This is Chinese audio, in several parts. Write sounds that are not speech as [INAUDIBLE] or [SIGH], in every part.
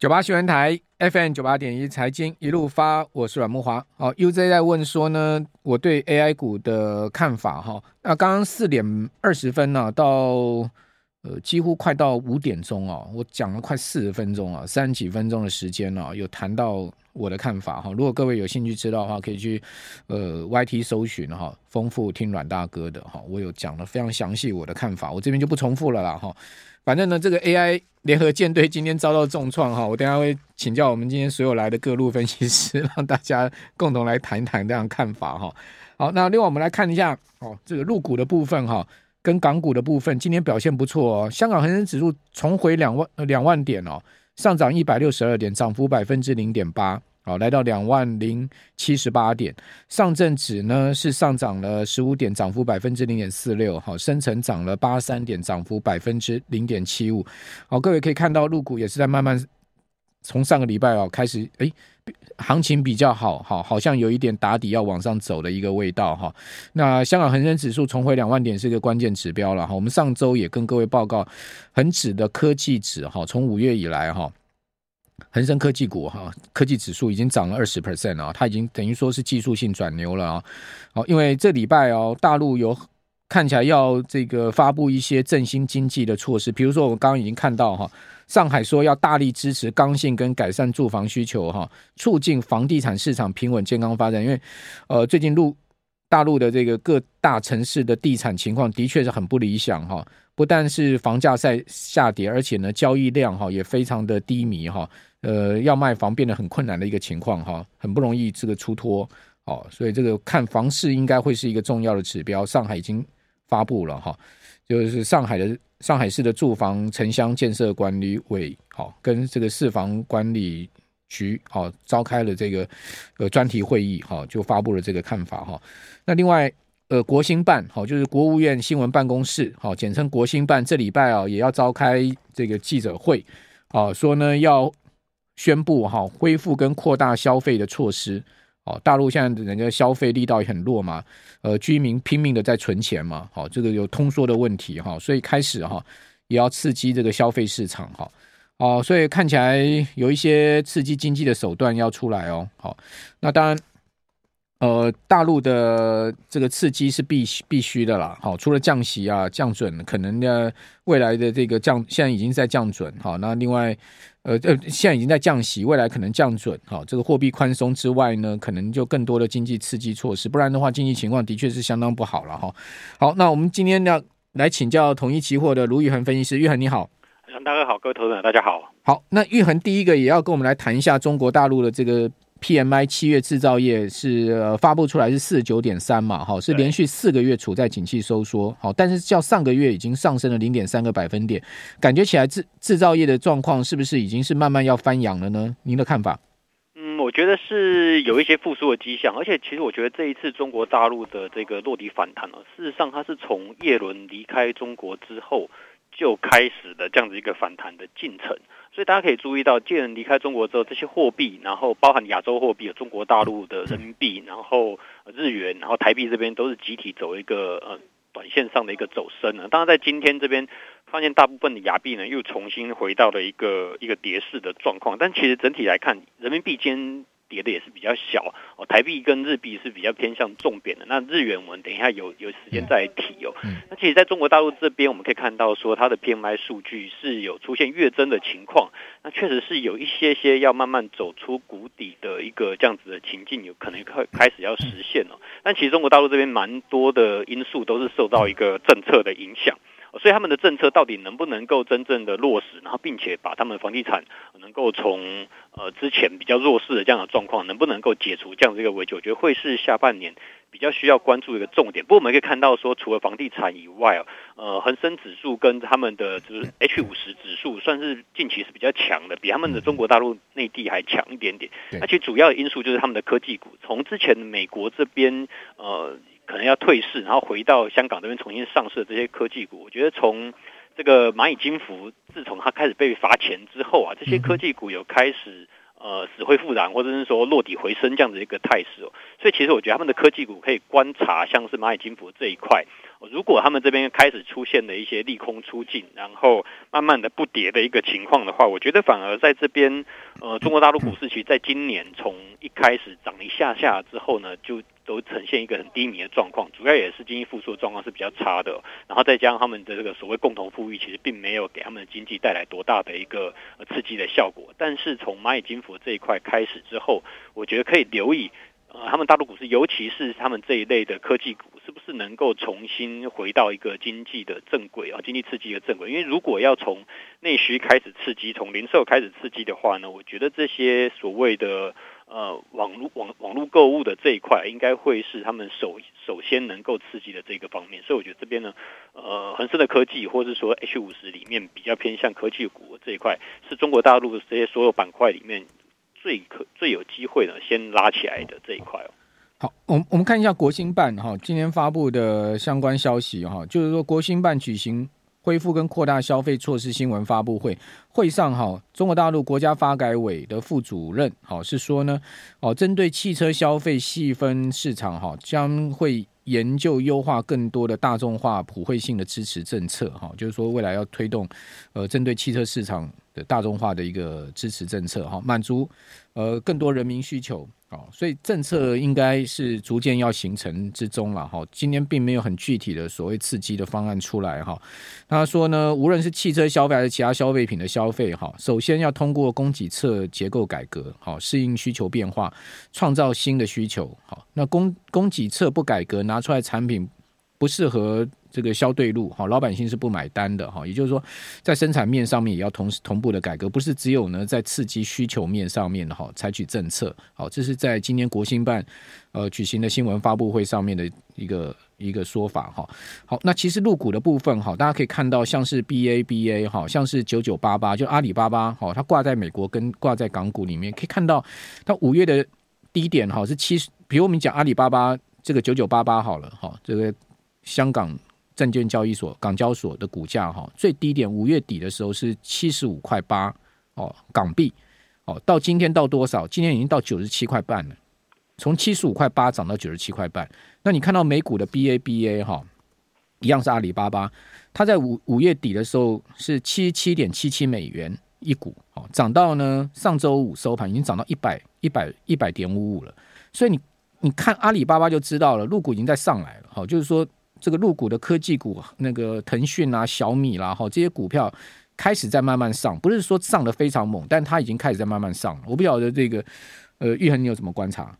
九八新闻台 FM 九八点一财经一路发，我是阮慕华。哦，UZ 在问说呢，我对 AI 股的看法哈。那刚刚四点二十分呢、到呃几乎快到五点钟哦，我讲了快四十分钟啊，三十几分钟的时间啊，有谈到我的看法哈。如果各位有兴趣知道的话，可以去呃 YT 搜寻哈，丰富听阮大哥的哈，我有讲了非常详细我的看法，我这边就不重复了啦哈。反正呢，这个 AI 联合舰队今天遭到重创哈，我等下会请教我们今天所有来的各路分析师，让大家共同来谈一谈这样看法哈。好，那另外我们来看一下哦，这个陆股的部分哈，跟港股的部分今天表现不错哦。香港恒生指数重回两万两万点哦，上涨一百六十二点，涨幅百分之零点八。好，来到两万零七十八点，上证指呢是上涨了十五点，涨幅百分之零点四六。好，深成涨了八三点，涨幅百分之零点七五。好，各位可以看到，陆股也是在慢慢从上个礼拜哦开始，哎，行情比较好，好，好像有一点打底要往上走的一个味道哈。那香港恒生指数重回两万点是一个关键指标了哈。我们上周也跟各位报告，恒指的科技指哈，从五月以来哈。恒生科技股哈，科技指数已经涨了二十 percent 啊，它已经等于说是技术性转牛了啊。好，因为这礼拜哦，大陆有看起来要这个发布一些振兴经济的措施，比如说我刚刚已经看到哈，上海说要大力支持刚性跟改善住房需求哈，促进房地产市场平稳健康发展。因为呃，最近陆大陆的这个各大城市的地产情况的确是很不理想哈，不但是房价在下跌，而且呢，交易量哈也非常的低迷哈。呃，要卖房变得很困难的一个情况哈，很不容易这个出脱哦，所以这个看房市应该会是一个重要的指标。上海已经发布了哈，就是上海的上海市的住房城乡建设管理委好跟这个市房管理局好召开了这个呃专题会议哈，就发布了这个看法哈。那另外呃国新办好就是国务院新闻办公室好简称国新办，这礼拜啊也要召开这个记者会啊，说呢要。宣布哈恢复跟扩大消费的措施，哦，大陆现在人家消费力道也很弱嘛，呃，居民拼命的在存钱嘛，好，这个有通缩的问题哈，所以开始哈也要刺激这个消费市场哈，哦，所以看起来有一些刺激经济的手段要出来哦，好，那当然。呃，大陆的这个刺激是必须必须的啦。好，除了降息啊、降准，可能呢未来的这个降，现在已经在降准。好，那另外，呃呃，现在已经在降息，未来可能降准。好，这个货币宽松之外呢，可能就更多的经济刺激措施。不然的话，经济情况的确是相当不好了哈。好，那我们今天呢来请教统一期货的卢玉恒分析师，玉恒你好。大哥好，各位投资者大家好。好，那玉恒第一个也要跟我们来谈一下中国大陆的这个。PMI 七月制造业是呃发布出来是四十九点三嘛，哈，是连续四个月处在景气收缩，好，但是较上个月已经上升了零点三个百分点，感觉起来制制造业的状况是不是已经是慢慢要翻扬了呢？您的看法？嗯，我觉得是有一些复苏的迹象，而且其实我觉得这一次中国大陆的这个落地反弹呢，事实上它是从叶伦离开中国之后就开始的这样子一个反弹的进程。所以大家可以注意到，借人离开中国之后，这些货币，然后包含亚洲货币，有中国大陆的人民币，然后日元，然后台币这边都是集体走一个呃短线上的一个走升呢。当然，在今天这边发现大部分的亚币呢又重新回到了一个一个跌势的状况，但其实整体来看，人民币间。跌的也是比较小哦，台币跟日币是比较偏向重贬的。那日元我们等一下有有时间再提哦。那其实在中国大陆这边，我们可以看到说它的 PMI 数据是有出现月增的情况。那确实是有一些些要慢慢走出谷底的一个这样子的情境，有可能开开始要实现了。但其实中国大陆这边蛮多的因素都是受到一个政策的影响。所以他们的政策到底能不能够真正的落实，然后并且把他们房地产能够从呃之前比较弱势的这样的状况，能不能够解除这样的一个危机，我觉得会是下半年比较需要关注一个重点。不过我们可以看到说，除了房地产以外，呃，恒生指数跟他们的就是 H 五十指数算是近期是比较强的，比他们的中国大陆内地还强一点点。而且主要的因素就是他们的科技股，从之前美国这边呃。可能要退市，然后回到香港这边重新上市的这些科技股，我觉得从这个蚂蚁金服自从它开始被罚钱之后啊，这些科技股有开始呃死灰复燃，或者是说落底回升这样的一个态势哦。所以其实我觉得他们的科技股可以观察，像是蚂蚁金服这一块。如果他们这边开始出现了一些利空出尽，然后慢慢的不跌的一个情况的话，我觉得反而在这边，呃，中国大陆股市其实在今年从一开始涨一下下之后呢，就都呈现一个很低迷的状况，主要也是经济复苏的状况是比较差的，然后再加上他们的这个所谓共同富裕，其实并没有给他们的经济带来多大的一个刺激的效果。但是从蚂蚁金服这一块开始之后，我觉得可以留意。呃，他们大陆股市，尤其是他们这一类的科技股，是不是能够重新回到一个经济的正轨啊？经济刺激的正轨？因为如果要从内需开始刺激，从零售开始刺激的话呢，我觉得这些所谓的呃网络网网络购物的这一块，应该会是他们首首先能够刺激的这个方面。所以我觉得这边呢，呃，恒生的科技，或者说 H 五十里面比较偏向科技股这一块，是中国大陆的这些所有板块里面。最可最有机会呢，先拉起来的这一块哦。好，我们我们看一下国新办哈，今天发布的相关消息哈，就是说国新办举行恢复跟扩大消费措施新闻发布会，会上哈，中国大陆国家发改委的副主任好是说呢，哦，针对汽车消费细分市场哈，将会研究优化更多的大众化普惠性的支持政策哈，就是说未来要推动呃，针对汽车市场。的大众化的一个支持政策哈，满足呃更多人民需求啊，所以政策应该是逐渐要形成之中了哈。今天并没有很具体的所谓刺激的方案出来哈。他说呢，无论是汽车消费还是其他消费品的消费哈，首先要通过供给侧结构改革好，适应需求变化，创造新的需求好。那供供给侧不改革，拿出来产品不适合。这个消对路哈，老百姓是不买单的哈。也就是说，在生产面上面也要同时同步的改革，不是只有呢在刺激需求面上面的哈采取政策。好，这是在今年国新办呃举行的新闻发布会上面的一个一个说法哈。好，那其实入股的部分哈，大家可以看到像是 BABA 哈，像是九九八八，就阿里巴巴哈，它挂在美国跟挂在港股里面，可以看到它五月的低点哈是七十，比如我们讲阿里巴巴这个九九八八好了哈，这个香港。证券交易所、港交所的股价哈，最低点五月底的时候是七十五块八哦港币哦，到今天到多少？今天已经到九十七块半了，从七十五块八涨到九十七块半。那你看到美股的 BABA 哈，一样是阿里巴巴，它在五五月底的时候是七十七点七七美元一股哦，涨到呢上周五收盘已经涨到一百一百一百点五五了。所以你你看阿里巴巴就知道了，入股已经在上来了哈，就是说。这个入股的科技股，那个腾讯啊、小米啦，哈，这些股票开始在慢慢上，不是说上的非常猛，但它已经开始在慢慢上了。我不晓得这个，呃，玉恒你有什么观察？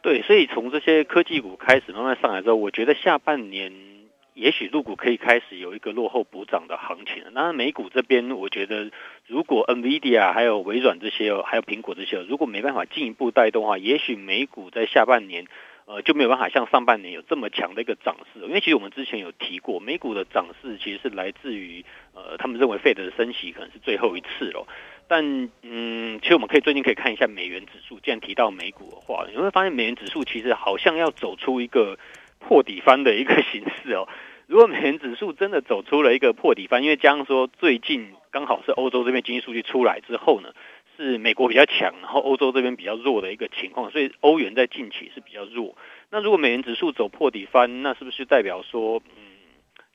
对，所以从这些科技股开始慢慢上来之后，我觉得下半年也许入股可以开始有一个落后补涨的行情。那美股这边，我觉得如果 NVIDIA 还有微软这些，还有苹果这些，如果没办法进一步带动的话，也许美股在下半年。呃，就没有办法像上半年有这么强的一个涨势，因为其实我们之前有提过，美股的涨势其实是来自于呃，他们认为 Fed 的升息可能是最后一次了。但嗯，其实我们可以最近可以看一下美元指数，既然提到美股的话，你会发现美元指数其实好像要走出一个破底翻的一个形式哦。[LAUGHS] 如果美元指数真的走出了一个破底翻，因为加上说最近刚好是欧洲这边经济数据出来之后呢。是美国比较强，然后欧洲这边比较弱的一个情况，所以欧元在近期是比较弱。那如果美元指数走破底翻，那是不是代表说，嗯，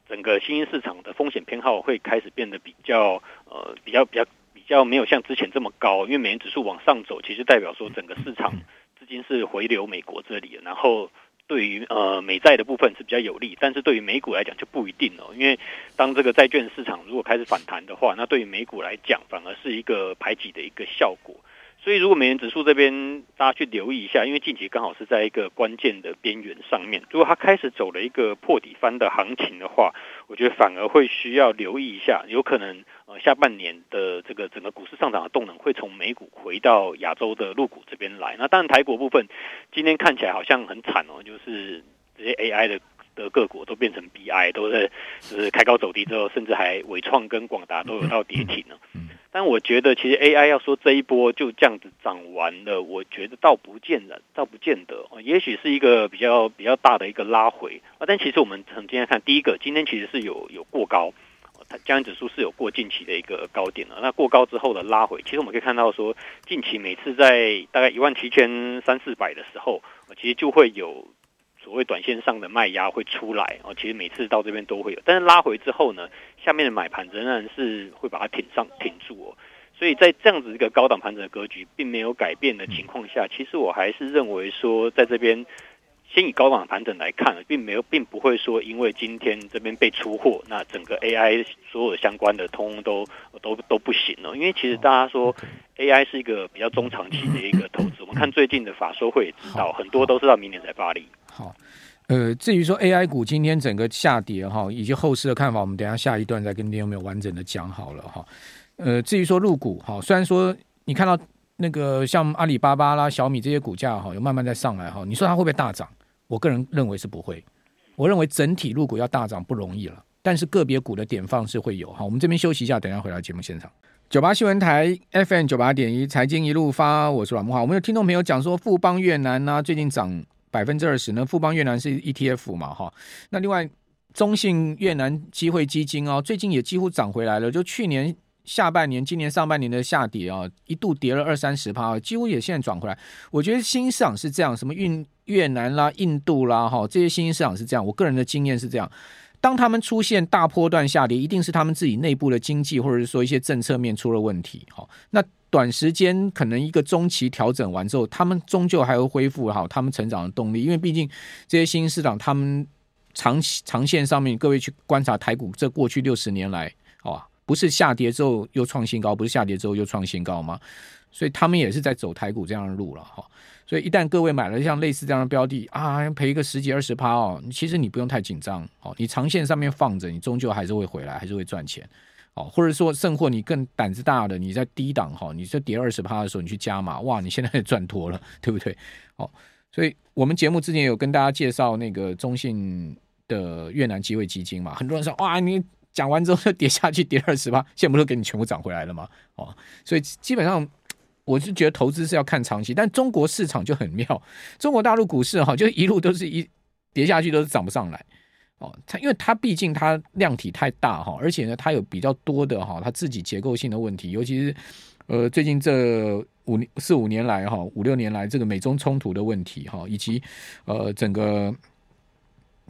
整个新兴市场的风险偏好会开始变得比较呃比较比较比较没有像之前这么高？因为美元指数往上走，其实代表说整个市场资金是回流美国这里，然后。对于呃美债的部分是比较有利，但是对于美股来讲就不一定哦，因为当这个债券市场如果开始反弹的话，那对于美股来讲反而是一个排挤的一个效果。所以如果美元指数这边大家去留意一下，因为近期刚好是在一个关键的边缘上面，如果它开始走了一个破底翻的行情的话，我觉得反而会需要留意一下，有可能呃。下半年的这个整个股市上涨的动能会从美股回到亚洲的陆股这边来。那当然，台股部分今天看起来好像很惨哦，就是这些 AI 的的个股都变成 BI，都是就是开高走低之后，甚至还纬创跟广达都有到跌停了。但我觉得，其实 AI 要说这一波就这样子涨完了，我觉得倒不见得，倒不见得。也许是一个比较比较大的一个拉回啊。但其实我们从今天看，第一个今天其实是有有过高。加权指数是有过近期的一个高点的，那过高之后的拉回，其实我们可以看到说，近期每次在大概一万七千三四百的时候，其实就会有所谓短线上的卖压会出来哦。其实每次到这边都会有，但是拉回之后呢，下面的买盘仍然是会把它挺上挺住哦。所以在这样子一个高档盘整的格局并没有改变的情况下，其实我还是认为说，在这边。先以高档盘整来看，并没有，并不会说因为今天这边被出货，那整个 AI 所有相关的通通都都都不行了。因为其实大家说 AI 是一个比较中长期的一个投资，我们看最近的法说会也知道，很多都是到明年才发力。好，呃，至于说 AI 股今天整个下跌哈，以及后市的看法，我们等下下一段再跟听众朋友完整的讲好了哈。呃，至于说入股哈，虽然说你看到那个像阿里巴巴啦、小米这些股价哈，有慢慢在上来哈，你说它会不会大涨？我个人认为是不会，我认为整体入股要大涨不容易了，但是个别股的点放是会有。哈，我们这边休息一下，等一下回到节目现场。九八新闻台 FM 九八点一财经一路发，我是阮慕驊。我们有听众朋友讲说富邦越南呢、啊，最近涨百分之二十呢。富邦越南是 ETF 嘛，哈。那另外中信越南机会基金哦，最近也几乎涨回来了，就去年。下半年、今年上半年的下跌啊，一度跌了二三十趴，几乎也现在转回来。我觉得新兴市场是这样，什么运越南啦、印度啦，哈，这些新兴市场是这样。我个人的经验是这样，当他们出现大波段下跌，一定是他们自己内部的经济或者是说一些政策面出了问题。哈，那短时间可能一个中期调整完之后，他们终究还会恢复好他们成长的动力，因为毕竟这些新兴市场，他们长期长线上面，各位去观察台股这过去六十年来，啊。不是下跌之后又创新高，不是下跌之后又创新高吗？所以他们也是在走台股这样的路了哈。所以一旦各位买了像类似这样的标的啊，赔个十几二十趴哦，其实你不用太紧张哦。你长线上面放着，你终究还是会回来，还是会赚钱哦。或者说，甚或你更胆子大的，你在低档哈，你这跌二十趴的时候，你去加码，哇，你现在 [LAUGHS] 赚脱了，对不对？哦，所以我们节目之前有跟大家介绍那个中信的越南机会基金嘛，很多人说哇，你。讲完之后就跌下去，跌二十趴，现在不是给你全部涨回来了吗？哦，所以基本上我是觉得投资是要看长期，但中国市场就很妙，中国大陆股市哈，就一路都是一跌下去都是涨不上来哦。它因为它毕竟它量体太大哈，而且呢它有比较多的哈它自己结构性的问题，尤其是呃最近这五四五年来哈五六年来这个美中冲突的问题哈，以及呃整个。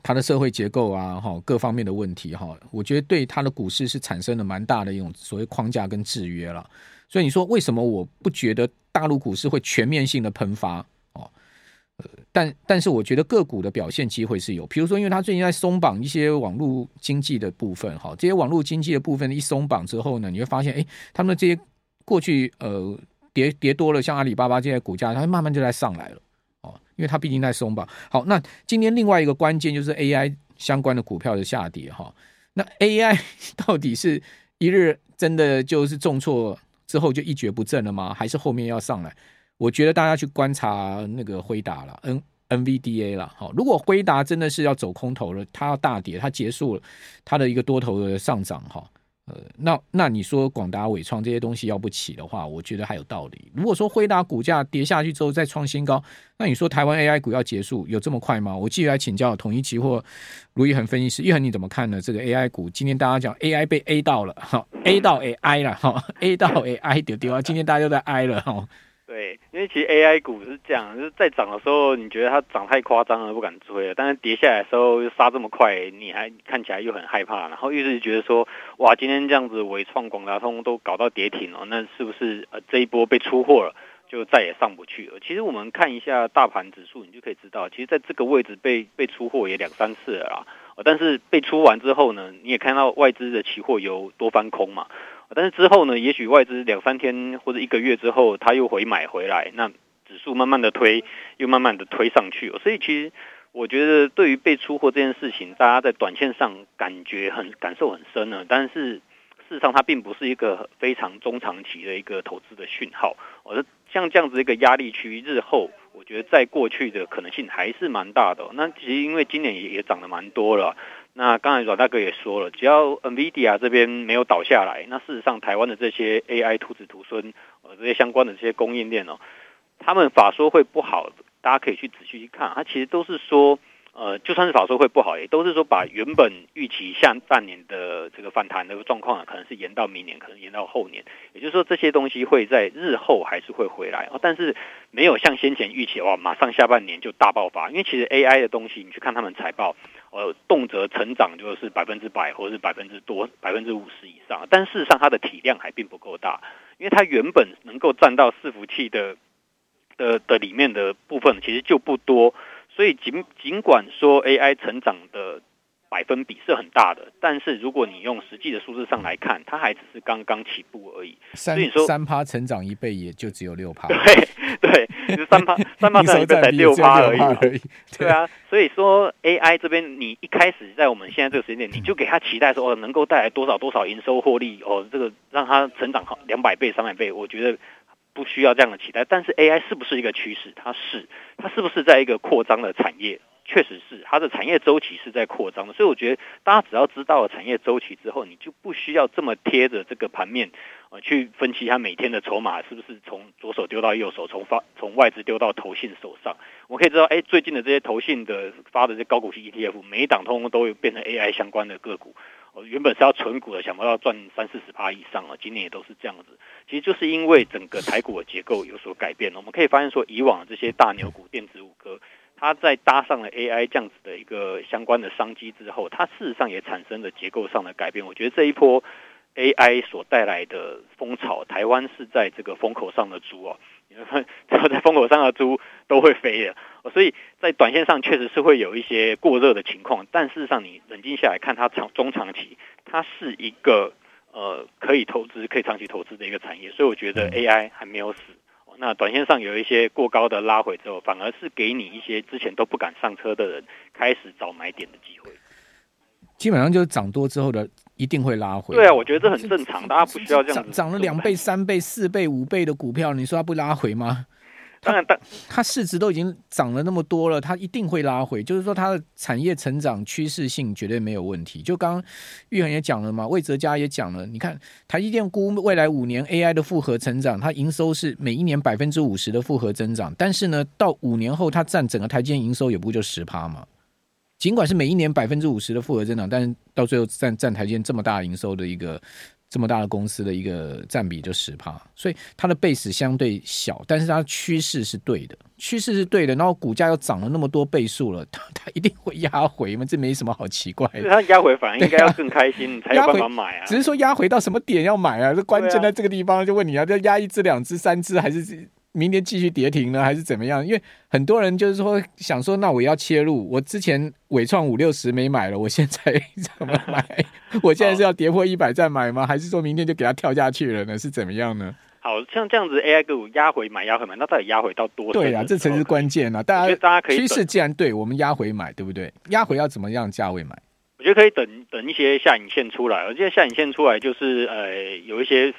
它的社会结构啊，哈，各方面的问题哈，我觉得对它的股市是产生了蛮大的一种所谓框架跟制约了。所以你说为什么我不觉得大陆股市会全面性的喷发？呃，但但是我觉得个股的表现机会是有，比如说因为它最近在松绑一些网络经济的部分哈，这些网络经济的部分一松绑之后呢，你会发现哎，他们的这些过去呃跌跌多了，像阿里巴巴这些股价，它慢慢就在上来了。哦因为它毕竟在松绑。好，那今天另外一个关键就是 AI 相关的股票的下跌哈。那 AI [LAUGHS] 到底是一日真的就是重挫之后就一蹶不振了吗？还是后面要上来？我觉得大家去观察那个辉达了，N NVDA 了。好，如果辉达真的是要走空头了，它要大跌，它结束了它的一个多头的上涨哈。呃，那那你说广达、伟创这些东西要不起的话，我觉得还有道理。如果说辉达股价跌下去之后再创新高，那你说台湾 AI 股要结束有这么快吗？我继续来请教统一期货卢昱衡分析师，一恒你怎么看呢？这个 AI 股今天大家讲 AI 被 A 到了，哈，A 到 AI 了，哈，A 到 AI 丢丢啊，今天大家都在 I 了，哈。因为其实 AI 股是这样，就是在涨的时候，你觉得它涨太夸张了，不敢追了；但是跌下来的时候又杀这么快，你还看起来又很害怕，然后又是觉得说，哇，今天这样子纬创、广达通都搞到跌停了，那是不是呃这一波被出货了，就再也上不去了？其实我们看一下大盘指数，你就可以知道，其实在这个位置被被出货也两三次了啦。但是被出完之后呢，你也看到外资的期货有多翻空嘛。但是之后呢，也许外资两三天或者一个月之后，他又回买回来，那指数慢慢的推，又慢慢的推上去。所以其实我觉得，对于被出货这件事情，大家在短线上感觉很感受很深呢。但是事实上，它并不是一个非常中长期的一个投资的讯号。而像这样子一个压力区，日后我觉得在过去的可能性还是蛮大的。那其实因为今年也也涨得蛮多了。那刚才阮大哥也说了，只要 NVIDIA 这边没有倒下来，那事实上台湾的这些 AI 徒子徒孙，呃，这些相关的这些供应链哦，他们法说会不好，大家可以去仔细去看，它其实都是说呃，就算是法说会不好，也都是说把原本预期下半年的这个反弹的状况啊，可能是延到明年，可能延到后年。也就是说，这些东西会在日后还是会回来啊，但是没有像先前预期哇，马上下半年就大爆发。因为其实 AI 的东西，你去看他们财报，呃，动辄成长就是百分之百，或者是百分之多百分之五十以上。但事实上，它的体量还并不够大，因为它原本能够占到伺服器的的的里面的部分，其实就不多。所以尽尽管说 AI 成长的百分比是很大的，但是如果你用实际的数字上来看，它还只是刚刚起步而已。所以说三趴成长一倍也就只有六趴。对 [LAUGHS] 对，就三趴 [LAUGHS] 三趴成长一倍才六趴而已。而已对啊，[LAUGHS] 所以说 AI 这边你一开始在我们现在这个时间点，你就给他期待说哦能够带来多少多少营收获利哦，这个让它成长好两百倍三百倍，我觉得。不需要这样的期待，但是 AI 是不是一个趋势？它是，它是不是在一个扩张的产业？确实是，它的产业周期是在扩张的。所以我觉得，大家只要知道了产业周期之后，你就不需要这么贴着这个盘面，呃，去分析它每天的筹码是不是从左手丢到右手，从发从外资丢到投信手上。我可以知道，哎，最近的这些投信的发的这些高股息 ETF，每一档通通都会变成 AI 相关的个股。我原本是要存股的，想不到赚三四十趴以上啊。今年也都是这样子，其实就是因为整个台股的结构有所改变了。我们可以发现说，以往这些大牛股、电子五哥，它在搭上了 AI 这样子的一个相关的商机之后，它事实上也产生了结构上的改变。我觉得这一波 AI 所带来的风潮，台湾是在这个风口上的猪哦。然后 [LAUGHS] 在风口上的猪都会飞的，所以在短线上确实是会有一些过热的情况，但事实上你冷静下来看，它长中长期它是一个呃可以投资、可以长期投资的一个产业，所以我觉得 AI 还没有死。那短线上有一些过高的拉回之后，反而是给你一些之前都不敢上车的人开始找买点的机会。基本上就是涨多之后的。一定会拉回。对啊，我觉得这很正常，大家不需要这样子。涨涨了两倍、三倍、四倍、五倍的股票，你说它不拉回吗？当然，但它市值都已经涨了那么多了，它一定会拉回。就是说，它的产业成长趋势性绝对没有问题。就刚刚玉恒也讲了嘛，魏哲家也讲了，你看台积电估未来五年 AI 的复合成长，它营收是每一年百分之五十的复合增长，但是呢，到五年后它占整个台积电营收也不就十趴嘛。尽管是每一年百分之五十的复合增长，但是到最后占占台积电这么大营收的一个这么大的公司的一个占比就十趴，所以它的 base 相对小，但是它趋势是对的，趋势是对的，然后股价又涨了那么多倍数了，它 [LAUGHS] 它一定会压回嘛，这没什么好奇怪的。它压回反而应该要更开心，[LAUGHS] 啊、才有办法买啊。只是说压回到什么点要买啊？这关键在这个地方，就问你啊，要压一只、两只、三只还是？明天继续跌停呢，还是怎么样？因为很多人就是说想说，那我要切入。我之前尾创五六十没买了，我现在怎么买？[LAUGHS] 我现在是要跌破一百再买吗？还是说明天就给它跳下去了呢？是怎么样呢？好像这样子 AI 股压回买压回买，那到底压回到多少？对啊，这才是关键啊！大家大家可以趋势既然对，我们压回买，对不对？压回要怎么样价位买？我觉得可以等等一些下影线出来，而且下影线出来就是呃有一些。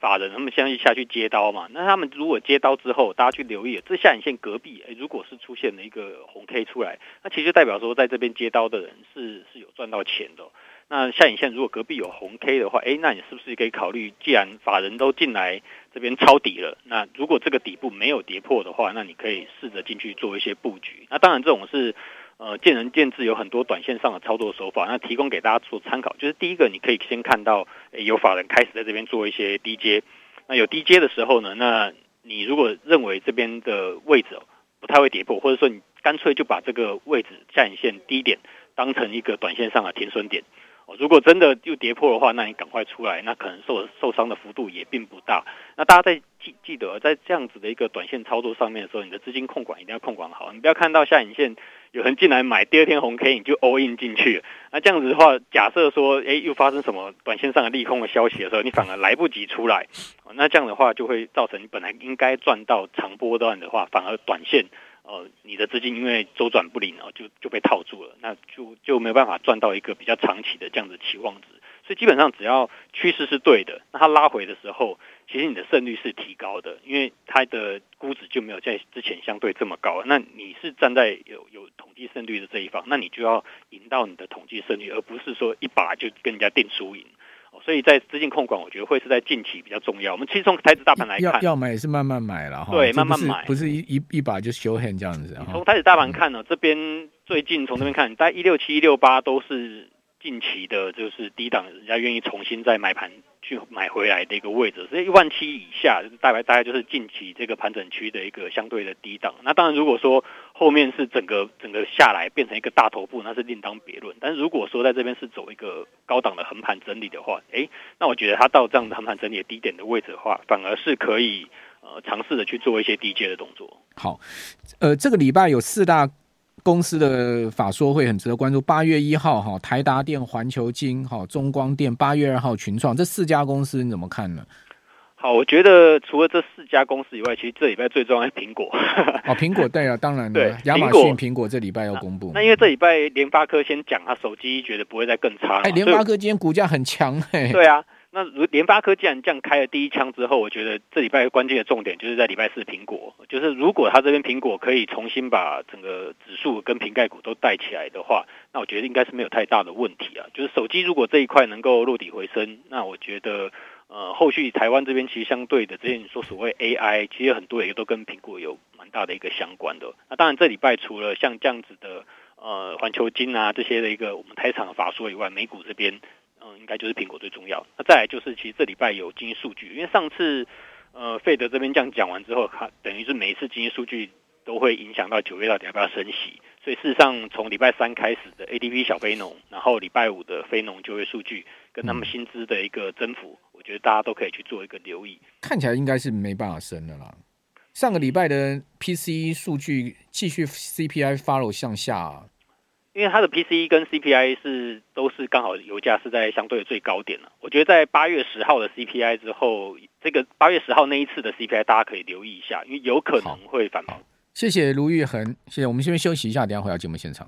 法人他们现在下去接刀嘛，那他们如果接刀之后，大家去留意，这下影线隔壁，诶，如果是出现了一个红 K 出来，那其实代表说在这边接刀的人是是有赚到钱的。那下影线如果隔壁有红 K 的话，诶，那你是不是可以考虑，既然法人都进来这边抄底了，那如果这个底部没有跌破的话，那你可以试着进去做一些布局。那当然这种是。呃，见仁见智，有很多短线上的操作手法，那提供给大家做参考。就是第一个，你可以先看到有法人开始在这边做一些低接，那有低接的时候呢，那你如果认为这边的位置不太会跌破，或者说你干脆就把这个位置下影线低点当成一个短线上的停损点。如果真的又跌破的话，那你赶快出来，那可能受受伤的幅度也并不大。那大家在记记得，在这样子的一个短线操作上面的时候，你的资金控管一定要控管好，你不要看到下影线有人进来买，第二天红 K 你就 all in 进去。那这样子的话，假设说，诶，又发生什么短线上的利空的消息的时候，你反而来不及出来，那这样的话就会造成你本来应该赚到长波段的话，反而短线。呃，你的资金因为周转不灵哦，就就被套住了，那就就没有办法赚到一个比较长期的这样子期望值。所以基本上只要趋势是对的，那它拉回的时候，其实你的胜率是提高的，因为它的估值就没有在之前相对这么高。那你是站在有有统计胜率的这一方，那你就要赢到你的统计胜率，而不是说一把就跟人家定输赢。所以在资金控管，我觉得会是在近期比较重要。我们其实从台指大盘来看，要要买也是慢慢买了哈。对，慢慢买，不是一一一把就 show hand 这样子。从台指大盘看呢，这边最近从这边看，大概一六七、一六八都是近期的，就是低档，人家愿意重新再买盘去买回来的一个位置。所以一万七以下，大概大概就是近期这个盘整区的一个相对的低档。那当然，如果说后面是整个整个下来变成一个大头部，那是另当别论。但是如果说在这边是走一个高档的横盘整理的话，诶，那我觉得它到这样的横盘整理的低点的位置的话，反而是可以呃尝试的去做一些低阶的动作。好，呃，这个礼拜有四大。公司的法说会很值得关注。八月一号，哈，台达电、环球晶、哈，中光电；八月二号，群创这四家公司你怎么看呢？好，我觉得除了这四家公司以外，其实这礼拜最重要是苹果。[LAUGHS] 哦，苹果对啊，当然对，亚马逊、苹果这礼拜要公布。那因为这礼拜联发科先讲，他手机觉得不会再更差了。哎，联发科今天股价很强，嘿。对啊。那如联发科既然这样开了第一枪之后，我觉得这礼拜关键的重点就是在礼拜四苹果，就是如果他这边苹果可以重新把整个指数跟瓶盖股都带起来的话，那我觉得应该是没有太大的问题啊。就是手机如果这一块能够落底回升，那我觉得呃后续台湾这边其实相对的这些你说所谓 AI，其实很多也都跟苹果有蛮大的一个相关的。那当然这礼拜除了像这样子的呃环球金啊这些的一个我们台场的法说以外，美股这边。嗯，应该就是苹果最重要。那再来就是，其实这礼拜有经济数据，因为上次呃费德这边这样讲完之后，它等于是每一次经济数据都会影响到九月到底要不要升息。所以事实上，从礼拜三开始的 ADP 小非农，然后礼拜五的非农就业数据跟他们薪资的一个增幅，我觉得大家都可以去做一个留意。看起来应该是没办法升的啦。上个礼拜的 PCE 数据继续 CPI follow 向下啊。因为它的 PCE 跟 CPI 是都是刚好油价是在相对的最高点了。我觉得在八月十号的 CPI 之后，这个八月十号那一次的 CPI 大家可以留意一下，因为有可能会反弹。谢谢卢玉恒，谢谢。我们先休息一下，等下回到节目现场。